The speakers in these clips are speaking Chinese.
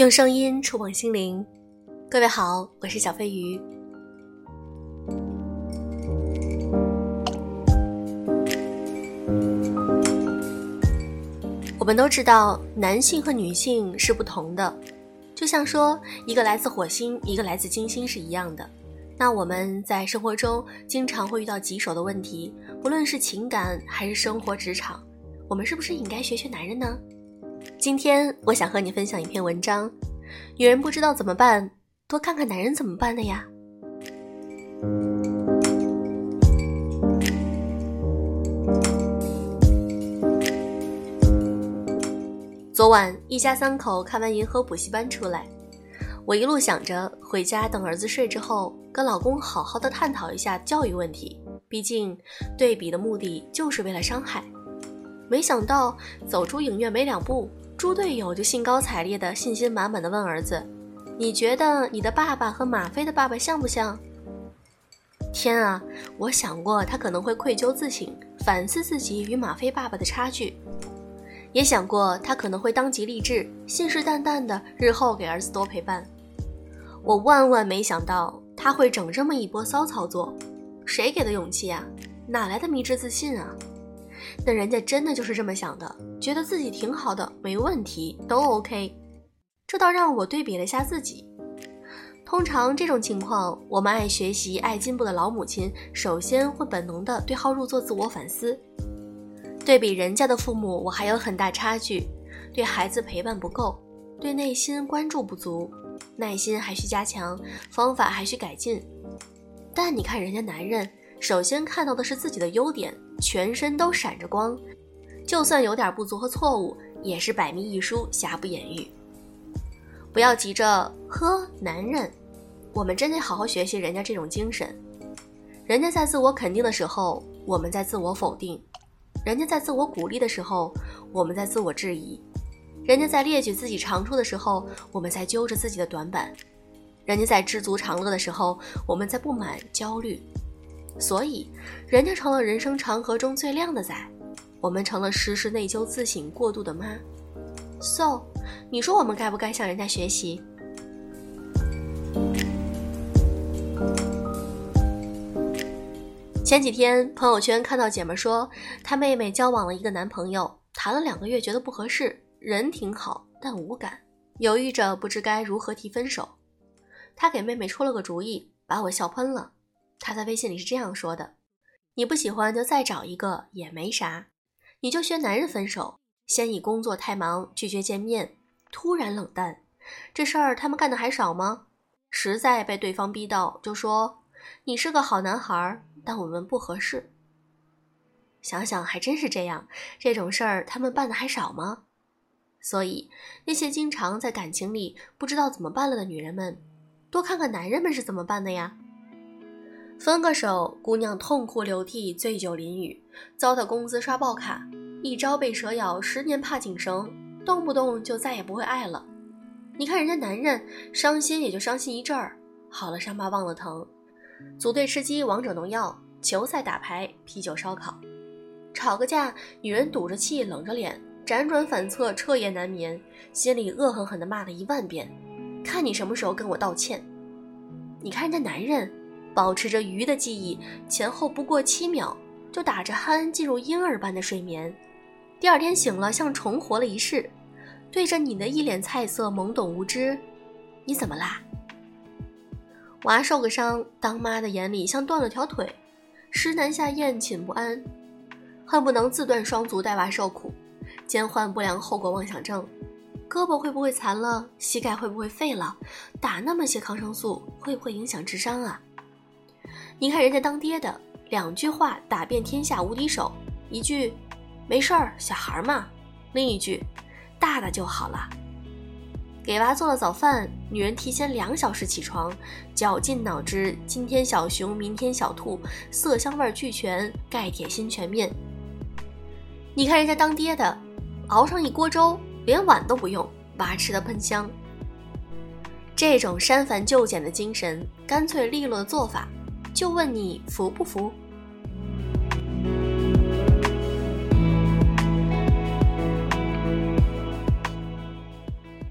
用声音触碰心灵，各位好，我是小飞鱼。我们都知道，男性和女性是不同的，就像说一个来自火星，一个来自金星是一样的。那我们在生活中经常会遇到棘手的问题，不论是情感还是生活职场，我们是不是应该学学男人呢？今天我想和你分享一篇文章，女人不知道怎么办，多看看男人怎么办的呀。昨晚一家三口看完银河补习班出来，我一路想着回家等儿子睡之后，跟老公好好的探讨一下教育问题。毕竟对比的目的就是为了伤害。没想到走出影院没两步，猪队友就兴高采烈的、信心满满的问儿子：“你觉得你的爸爸和马飞的爸爸像不像？”天啊！我想过他可能会愧疚自省，反思自己与马飞爸爸的差距，也想过他可能会当即立志，信誓旦旦的日后给儿子多陪伴。我万万没想到他会整这么一波骚操作，谁给的勇气啊？哪来的迷之自信啊？那人家真的就是这么想的，觉得自己挺好的，没问题，都 OK。这倒让我对比了下自己。通常这种情况，我们爱学习、爱进步的老母亲，首先会本能的对号入座、自我反思。对比人家的父母，我还有很大差距，对孩子陪伴不够，对内心关注不足，耐心还需加强，方法还需改进。但你看人家男人，首先看到的是自己的优点。全身都闪着光，就算有点不足和错误，也是百密一疏，瑕不掩瑜。不要急着呵，男人，我们真得好好学习人家这种精神。人家在自我肯定的时候，我们在自我否定；人家在自我鼓励的时候，我们在自我质疑；人家在列举自己长处的时候，我们在揪着自己的短板；人家在知足常乐的时候，我们在不满焦虑。所以，人家成了人生长河中最靓的仔，我们成了时时内疚自省过度的妈。So，你说我们该不该向人家学习？前几天朋友圈看到姐妹说，她妹妹交往了一个男朋友，谈了两个月，觉得不合适，人挺好，但无感，犹豫着不知该如何提分手。她给妹妹出了个主意，把我笑喷了。他在微信里是这样说的：“你不喜欢就再找一个也没啥，你就学男人分手，先以工作太忙拒绝见面，突然冷淡，这事儿他们干的还少吗？实在被对方逼到，就说你是个好男孩，但我们不合适。想想还真是这样，这种事儿他们办的还少吗？所以那些经常在感情里不知道怎么办了的女人们，多看看男人们是怎么办的呀。”分个手，姑娘痛哭流涕，醉酒淋雨，糟蹋工资刷爆卡，一朝被蛇咬，十年怕井绳，动不动就再也不会爱了。你看人家男人，伤心也就伤心一阵儿，好了伤疤忘了疼，组队吃鸡王者荣耀，球赛打牌，啤酒烧烤，吵个架，女人堵着气，冷着脸，辗转反侧，彻夜难眠，心里恶狠狠地骂了一万遍，看你什么时候跟我道歉。你看人家男人。保持着鱼的记忆，前后不过七秒，就打着鼾进入婴儿般的睡眠。第二天醒了，像重活了一世，对着你的一脸菜色，懵懂无知。你怎么啦？娃受个伤，当妈的眼里像断了条腿，尸难下咽，寝不安，恨不能自断双足带娃受苦，兼患不良后果妄想症。胳膊会不会残了？膝盖会不会废了？打那么些抗生素会不会影响智商啊？你看人家当爹的，两句话打遍天下无敌手，一句“没事儿，小孩嘛”，另一句“大大就好了”。给娃做了早饭，女人提前两小时起床，绞尽脑汁，今天小熊，明天小兔，色香味俱全，钙铁锌全面。你看人家当爹的，熬上一锅粥，连碗都不用，娃吃的喷香。这种删繁就简的精神，干脆利落的做法。就问你服不服？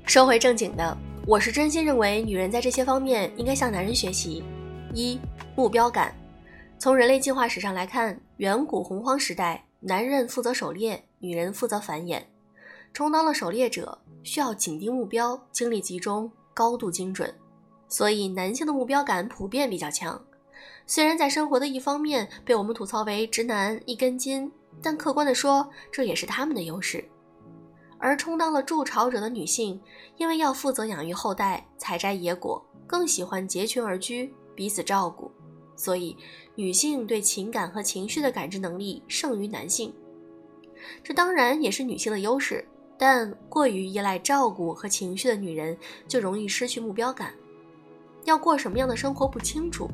说回正经的，我是真心认为女人在这些方面应该向男人学习。一、目标感。从人类进化史上来看，远古洪荒时代，男人负责狩猎，女人负责繁衍。充当了狩猎者，需要紧盯目标，精力集中，高度精准，所以男性的目标感普遍比较强。虽然在生活的一方面被我们吐槽为直男一根筋，但客观的说，这也是他们的优势。而充当了筑巢者的女性，因为要负责养育后代、采摘野果，更喜欢结群而居，彼此照顾，所以女性对情感和情绪的感知能力胜于男性。这当然也是女性的优势，但过于依赖照顾和情绪的女人就容易失去目标感。要过什么样的生活不清楚，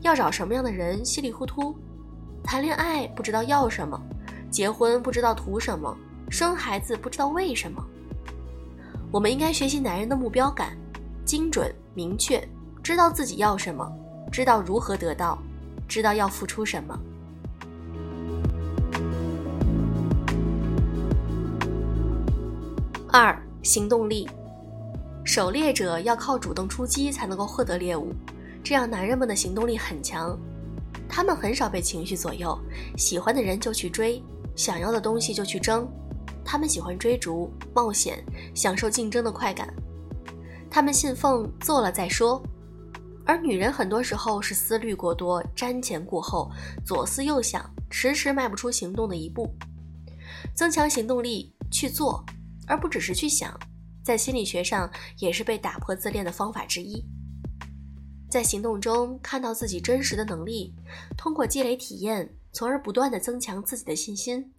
要找什么样的人稀里糊涂，谈恋爱不知道要什么，结婚不知道图什么。生孩子不知道为什么，我们应该学习男人的目标感，精准明确，知道自己要什么，知道如何得到，知道要付出什么。二、行动力，狩猎者要靠主动出击才能够获得猎物，这样男人们的行动力很强，他们很少被情绪左右，喜欢的人就去追，想要的东西就去争。他们喜欢追逐、冒险，享受竞争的快感。他们信奉“做了再说”，而女人很多时候是思虑过多、瞻前顾后、左思右想，迟迟迈不出行动的一步。增强行动力，去做，而不只是去想，在心理学上也是被打破自恋的方法之一。在行动中看到自己真实的能力，通过积累体验，从而不断的增强自己的信心。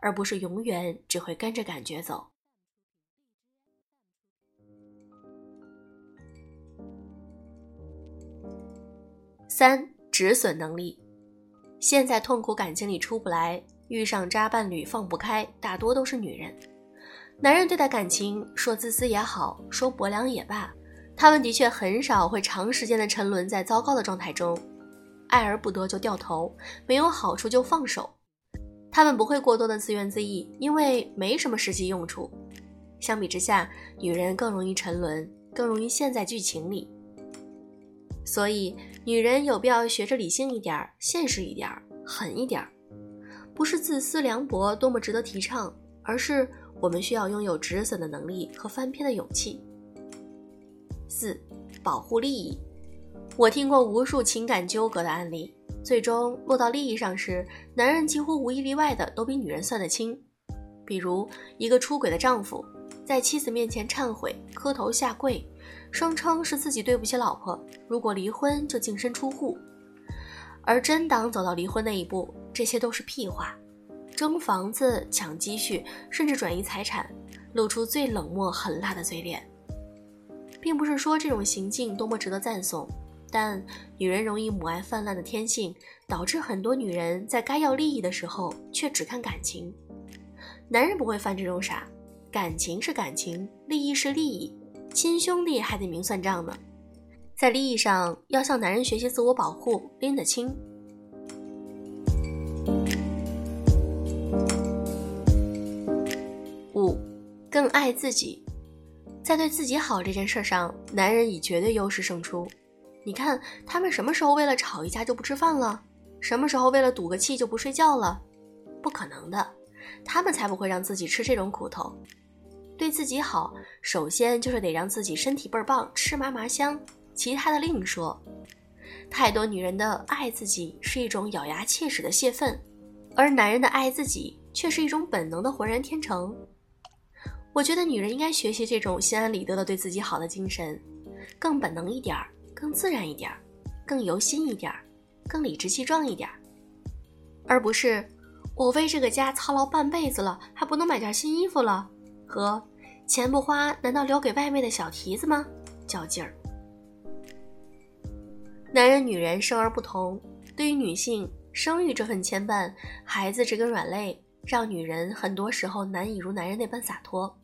而不是永远只会跟着感觉走。三止损能力，现在痛苦感情里出不来，遇上渣伴侣放不开，大多都是女人。男人对待感情，说自私也好，说薄凉也罢，他们的确很少会长时间的沉沦在糟糕的状态中，爱而不得就掉头，没有好处就放手。他们不会过多的自怨自艾，因为没什么实际用处。相比之下，女人更容易沉沦，更容易陷在剧情里。所以，女人有必要学着理性一点现实一点狠一点不是自私凉薄多么值得提倡，而是我们需要拥有止损的能力和翻篇的勇气。四，保护利益。我听过无数情感纠葛的案例。最终落到利益上时，男人几乎无一例外的都比女人算得清。比如，一个出轨的丈夫在妻子面前忏悔、磕头下跪，声称是自己对不起老婆，如果离婚就净身出户。而真当走到离婚那一步，这些都是屁话。争房子、抢积蓄，甚至转移财产，露出最冷漠狠辣的嘴脸，并不是说这种行径多么值得赞颂。但女人容易母爱泛滥的天性，导致很多女人在该要利益的时候却只看感情。男人不会犯这种傻，感情是感情，利益是利益，亲兄弟还得明算账呢。在利益上要向男人学习自我保护，拎得清。五，更爱自己，在对自己好这件事上，男人以绝对优势胜出。你看他们什么时候为了吵一架就不吃饭了？什么时候为了赌个气就不睡觉了？不可能的，他们才不会让自己吃这种苦头。对自己好，首先就是得让自己身体倍儿棒，吃嘛嘛香，其他的另说。太多女人的爱自己是一种咬牙切齿的泄愤，而男人的爱自己却是一种本能的浑然天成。我觉得女人应该学习这种心安理得的对自己好的精神，更本能一点儿。更自然一点儿更由心一点儿更理直气壮一点儿而不是我为这个家操劳半辈子了，还不能买件新衣服了，和钱不花难道留给外面的小蹄子吗？较劲儿。男人女人生而不同，对于女性，生育这份牵绊，孩子这根软肋，让女人很多时候难以如男人那般洒脱。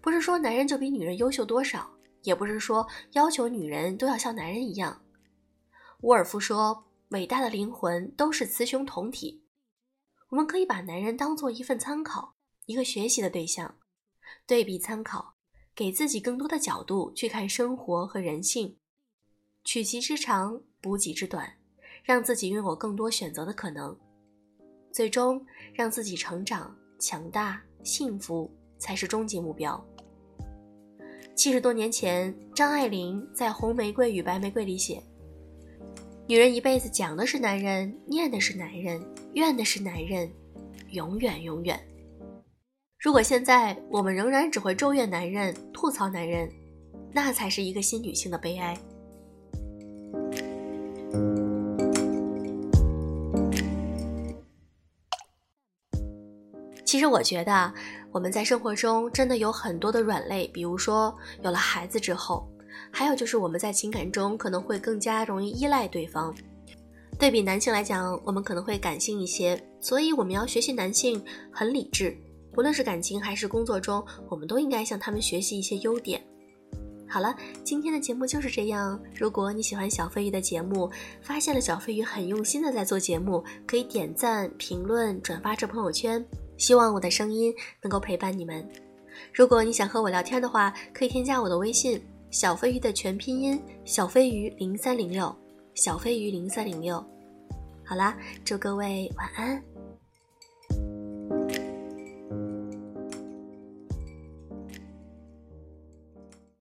不是说男人就比女人优秀多少。也不是说要求女人都要像男人一样。沃尔夫说：“伟大的灵魂都是雌雄同体。”我们可以把男人当做一份参考，一个学习的对象，对比参考，给自己更多的角度去看生活和人性，取其之长，补己之短，让自己拥有更多选择的可能，最终让自己成长、强大、幸福才是终极目标。七十多年前，张爱玲在《红玫瑰与白玫瑰》里写：“女人一辈子讲的是男人，念的是男人，怨的是男人，永远永远。”如果现在我们仍然只会咒怨男人、吐槽男人，那才是一个新女性的悲哀。其实我觉得，我们在生活中真的有很多的软肋，比如说有了孩子之后，还有就是我们在情感中可能会更加容易依赖对方。对比男性来讲，我们可能会感性一些，所以我们要学习男性很理智。不论是感情还是工作中，我们都应该向他们学习一些优点。好了，今天的节目就是这样。如果你喜欢小飞鱼的节目，发现了小飞鱼很用心的在做节目，可以点赞、评论、转发至朋友圈。希望我的声音能够陪伴你们。如果你想和我聊天的话，可以添加我的微信“小飞鱼”的全拼音“小飞鱼零三零六”，小飞鱼零三零六。好啦，祝各位晚安。